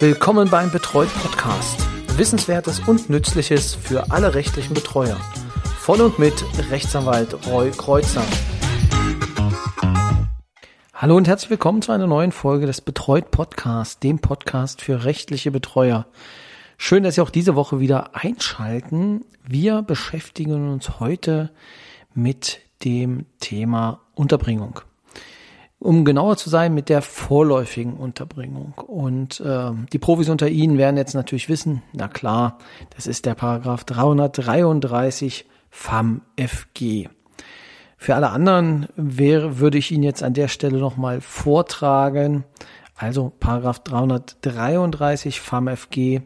Willkommen beim Betreut Podcast. Wissenswertes und Nützliches für alle rechtlichen Betreuer. Von und mit Rechtsanwalt Roy Kreuzer. Hallo und herzlich willkommen zu einer neuen Folge des Betreut Podcasts, dem Podcast für rechtliche Betreuer. Schön, dass Sie auch diese Woche wieder einschalten. Wir beschäftigen uns heute mit dem Thema Unterbringung um genauer zu sein, mit der vorläufigen Unterbringung. Und äh, die Profis unter Ihnen werden jetzt natürlich wissen, na klar, das ist der Paragraph 333 FAM FG. Für alle anderen wäre, würde ich Ihnen jetzt an der Stelle nochmal vortragen. Also Paragraph 333 FAM FG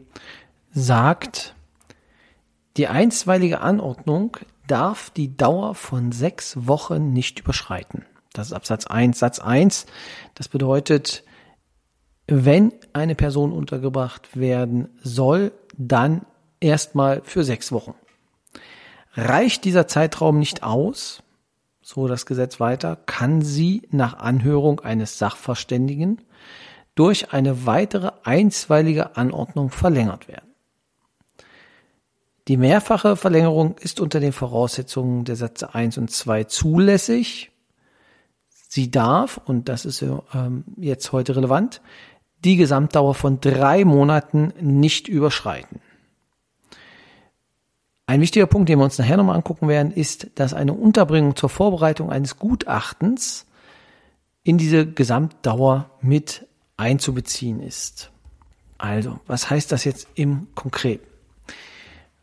sagt, die einstweilige Anordnung darf die Dauer von sechs Wochen nicht überschreiten. Das ist Absatz 1. Satz 1, das bedeutet, wenn eine Person untergebracht werden soll, dann erstmal für sechs Wochen. Reicht dieser Zeitraum nicht aus, so das Gesetz weiter, kann sie nach Anhörung eines Sachverständigen durch eine weitere einstweilige Anordnung verlängert werden. Die mehrfache Verlängerung ist unter den Voraussetzungen der Sätze 1 und 2 zulässig. Sie darf, und das ist ähm, jetzt heute relevant, die Gesamtdauer von drei Monaten nicht überschreiten. Ein wichtiger Punkt, den wir uns nachher nochmal angucken werden, ist, dass eine Unterbringung zur Vorbereitung eines Gutachtens in diese Gesamtdauer mit einzubeziehen ist. Also, was heißt das jetzt im Konkreten?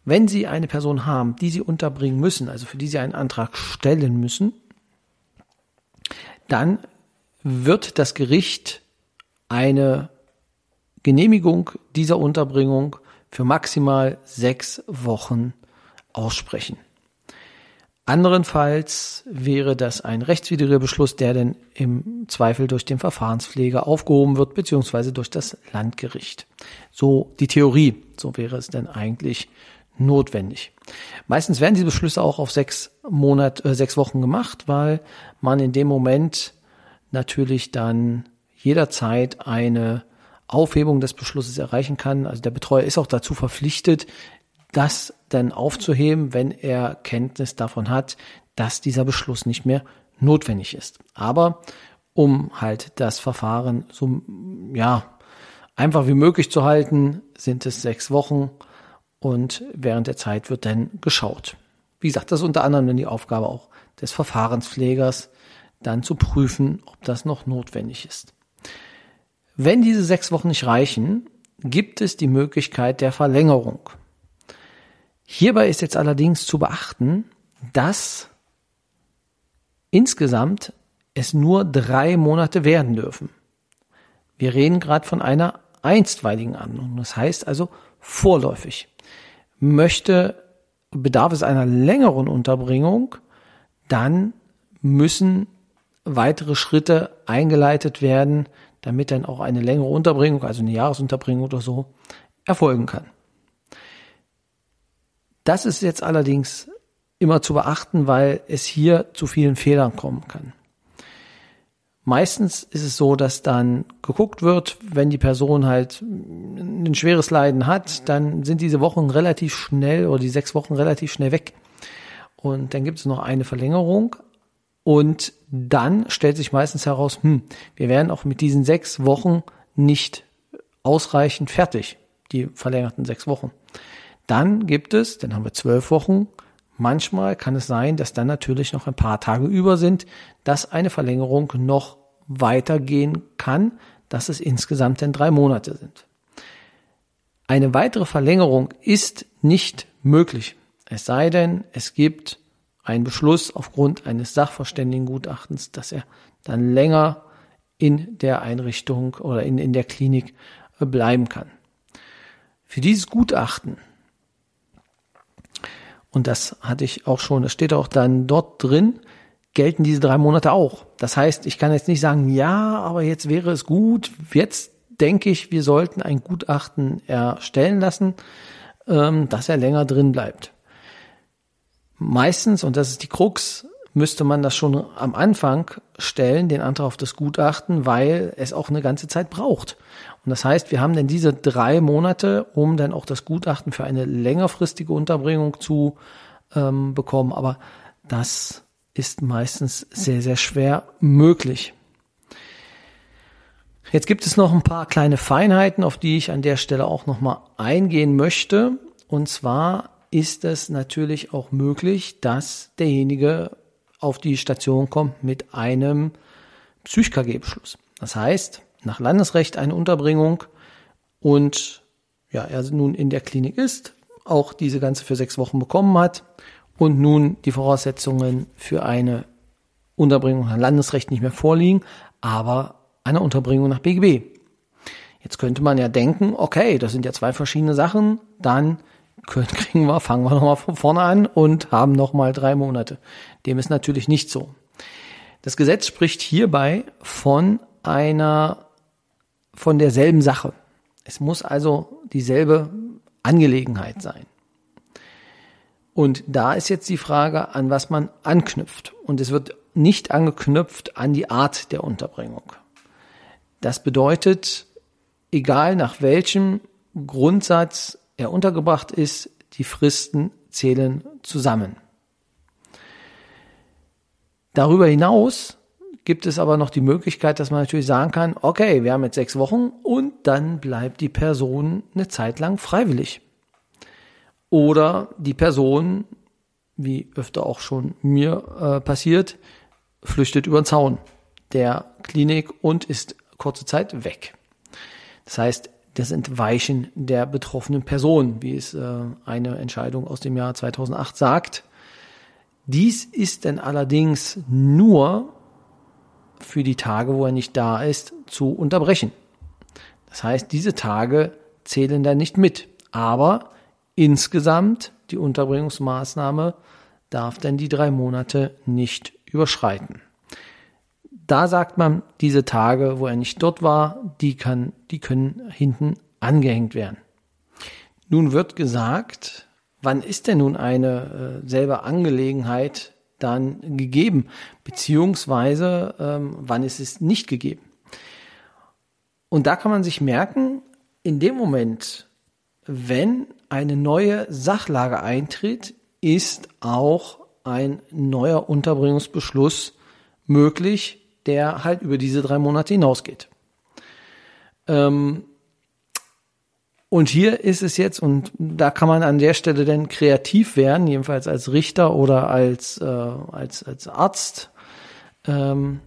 Wenn Sie eine Person haben, die Sie unterbringen müssen, also für die Sie einen Antrag stellen müssen, dann wird das Gericht eine Genehmigung dieser Unterbringung für maximal sechs Wochen aussprechen. Anderenfalls wäre das ein rechtswidriger Beschluss, der denn im Zweifel durch den Verfahrenspfleger aufgehoben wird, beziehungsweise durch das Landgericht. So die Theorie. So wäre es denn eigentlich notwendig. Meistens werden diese Beschlüsse auch auf sechs Monat, äh, sechs Wochen gemacht, weil man in dem Moment natürlich dann jederzeit eine Aufhebung des Beschlusses erreichen kann. Also der Betreuer ist auch dazu verpflichtet, das dann aufzuheben, wenn er Kenntnis davon hat, dass dieser Beschluss nicht mehr notwendig ist. Aber um halt das Verfahren so, ja, einfach wie möglich zu halten, sind es sechs Wochen und während der Zeit wird dann geschaut. Wie gesagt, das ist unter anderem dann die Aufgabe auch des Verfahrenspflegers, dann zu prüfen, ob das noch notwendig ist. Wenn diese sechs Wochen nicht reichen, gibt es die Möglichkeit der Verlängerung. Hierbei ist jetzt allerdings zu beachten, dass insgesamt es nur drei Monate werden dürfen. Wir reden gerade von einer einstweiligen Anordnung. Das heißt also vorläufig. Möchte, bedarf es einer längeren Unterbringung, dann müssen weitere Schritte eingeleitet werden, damit dann auch eine längere Unterbringung, also eine Jahresunterbringung oder so, erfolgen kann. Das ist jetzt allerdings immer zu beachten, weil es hier zu vielen Fehlern kommen kann. Meistens ist es so, dass dann geguckt wird, wenn die Person halt ein schweres Leiden hat, dann sind diese Wochen relativ schnell oder die sechs Wochen relativ schnell weg. Und dann gibt es noch eine Verlängerung. Und dann stellt sich meistens heraus, hm, wir werden auch mit diesen sechs Wochen nicht ausreichend fertig, die verlängerten sechs Wochen. Dann gibt es, dann haben wir zwölf Wochen, Manchmal kann es sein, dass dann natürlich noch ein paar Tage über sind, dass eine Verlängerung noch weitergehen kann, dass es insgesamt dann drei Monate sind. Eine weitere Verlängerung ist nicht möglich, es sei denn, es gibt einen Beschluss aufgrund eines Sachverständigengutachtens, dass er dann länger in der Einrichtung oder in, in der Klinik bleiben kann. Für dieses Gutachten, und das hatte ich auch schon, das steht auch dann dort drin, gelten diese drei Monate auch. Das heißt, ich kann jetzt nicht sagen, ja, aber jetzt wäre es gut, jetzt denke ich, wir sollten ein Gutachten erstellen lassen, ähm, dass er länger drin bleibt. Meistens, und das ist die Krux, müsste man das schon am Anfang stellen, den Antrag auf das Gutachten, weil es auch eine ganze Zeit braucht. Und das heißt, wir haben dann diese drei Monate, um dann auch das Gutachten für eine längerfristige Unterbringung zu ähm, bekommen. Aber das ist meistens sehr, sehr schwer möglich. Jetzt gibt es noch ein paar kleine Feinheiten, auf die ich an der Stelle auch nochmal eingehen möchte. Und zwar ist es natürlich auch möglich, dass derjenige auf die Station kommt mit einem Psych-KG-Beschluss. Das heißt, nach Landesrecht eine Unterbringung und ja, er nun in der Klinik ist, auch diese ganze für sechs Wochen bekommen hat und nun die Voraussetzungen für eine Unterbringung nach Landesrecht nicht mehr vorliegen, aber eine Unterbringung nach BGB. Jetzt könnte man ja denken, okay, das sind ja zwei verschiedene Sachen, dann kriegen wir, fangen wir nochmal von vorne an und haben nochmal drei Monate. Dem ist natürlich nicht so. Das Gesetz spricht hierbei von einer, von derselben Sache. Es muss also dieselbe Angelegenheit sein. Und da ist jetzt die Frage, an was man anknüpft. Und es wird nicht angeknüpft an die Art der Unterbringung. Das bedeutet, egal nach welchem Grundsatz er untergebracht ist, die Fristen zählen zusammen. Darüber hinaus gibt es aber noch die Möglichkeit, dass man natürlich sagen kann, okay, wir haben jetzt sechs Wochen und dann bleibt die Person eine Zeit lang freiwillig. Oder die Person, wie öfter auch schon mir äh, passiert, flüchtet über den Zaun der Klinik und ist kurze Zeit weg. Das heißt, das Entweichen der betroffenen Person, wie es äh, eine Entscheidung aus dem Jahr 2008 sagt. Dies ist denn allerdings nur für die Tage, wo er nicht da ist, zu unterbrechen. Das heißt, diese Tage zählen dann nicht mit. Aber insgesamt die Unterbringungsmaßnahme darf dann die drei Monate nicht überschreiten. Da sagt man, diese Tage, wo er nicht dort war, die, kann, die können hinten angehängt werden. Nun wird gesagt, wann ist denn nun eine äh, selber Angelegenheit dann gegeben, beziehungsweise ähm, wann ist es nicht gegeben. Und da kann man sich merken, in dem Moment, wenn eine neue Sachlage eintritt, ist auch ein neuer Unterbringungsbeschluss möglich, der halt über diese drei Monate hinausgeht. Ähm, und hier ist es jetzt, und da kann man an der Stelle dann kreativ werden, jedenfalls als Richter oder als, äh, als, als Arzt, ähm,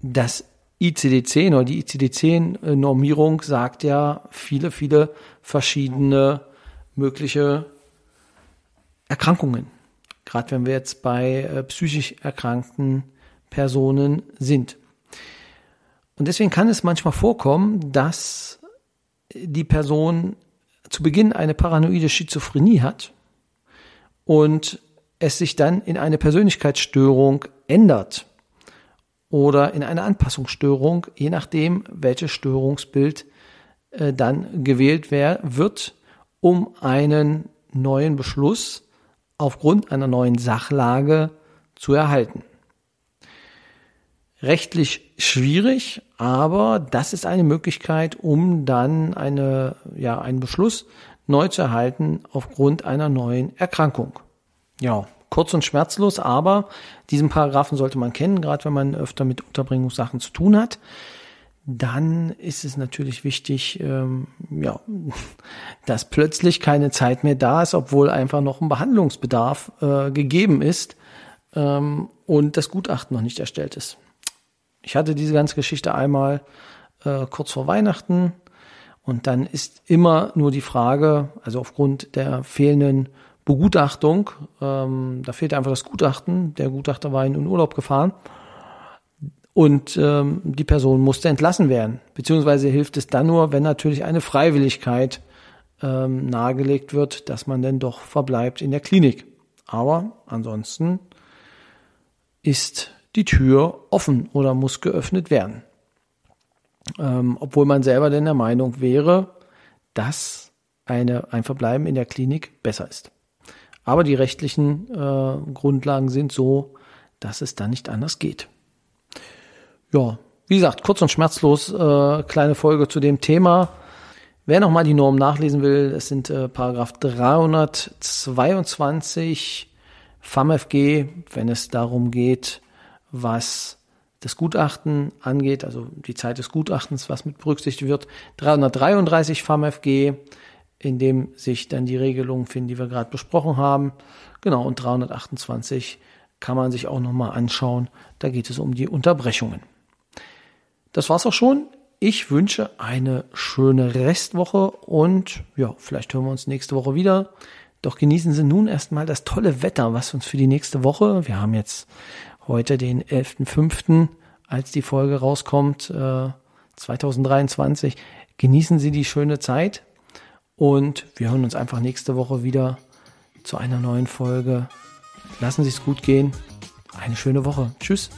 das ICD-10 oder die ICD-10-Normierung sagt ja viele, viele verschiedene mögliche Erkrankungen. Gerade wenn wir jetzt bei äh, psychisch erkrankten Personen sind. Und deswegen kann es manchmal vorkommen, dass die Person zu Beginn eine paranoide Schizophrenie hat und es sich dann in eine Persönlichkeitsstörung ändert oder in eine Anpassungsstörung, je nachdem, welches Störungsbild äh, dann gewählt wird, um einen neuen Beschluss aufgrund einer neuen Sachlage zu erhalten rechtlich schwierig, aber das ist eine Möglichkeit, um dann eine, ja, einen Beschluss neu zu erhalten aufgrund einer neuen Erkrankung. Ja, kurz und schmerzlos, aber diesen Paragraphen sollte man kennen, gerade wenn man öfter mit Unterbringungssachen zu tun hat. Dann ist es natürlich wichtig, ähm, ja, dass plötzlich keine Zeit mehr da ist, obwohl einfach noch ein Behandlungsbedarf äh, gegeben ist ähm, und das Gutachten noch nicht erstellt ist. Ich hatte diese ganze Geschichte einmal äh, kurz vor Weihnachten und dann ist immer nur die Frage, also aufgrund der fehlenden Begutachtung, ähm, da fehlt einfach das Gutachten, der Gutachter war in den Urlaub gefahren und ähm, die Person musste entlassen werden. Beziehungsweise hilft es dann nur, wenn natürlich eine Freiwilligkeit ähm, nahegelegt wird, dass man denn doch verbleibt in der Klinik. Aber ansonsten ist die Tür offen oder muss geöffnet werden. Ähm, obwohl man selber denn der Meinung wäre, dass eine, ein Verbleiben in der Klinik besser ist. Aber die rechtlichen äh, Grundlagen sind so, dass es dann nicht anders geht. Ja, wie gesagt, kurz und schmerzlos, äh, kleine Folge zu dem Thema. Wer nochmal die Norm nachlesen will, es sind äh, Paragraph 322 FAMFG, wenn es darum geht, was das Gutachten angeht, also die Zeit des Gutachtens, was mit berücksichtigt wird. 333 FAMFG, in dem sich dann die Regelungen finden, die wir gerade besprochen haben. Genau, und 328 kann man sich auch nochmal anschauen. Da geht es um die Unterbrechungen. Das war's auch schon. Ich wünsche eine schöne Restwoche und ja, vielleicht hören wir uns nächste Woche wieder. Doch genießen Sie nun erstmal das tolle Wetter, was uns für die nächste Woche, wir haben jetzt heute den 11.05., als die Folge rauskommt, äh, 2023. Genießen Sie die schöne Zeit und wir hören uns einfach nächste Woche wieder zu einer neuen Folge. Lassen Sie es gut gehen. Eine schöne Woche. Tschüss.